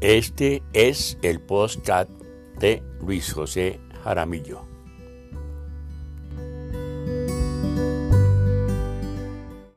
Este es el podcast de Luis José Jaramillo.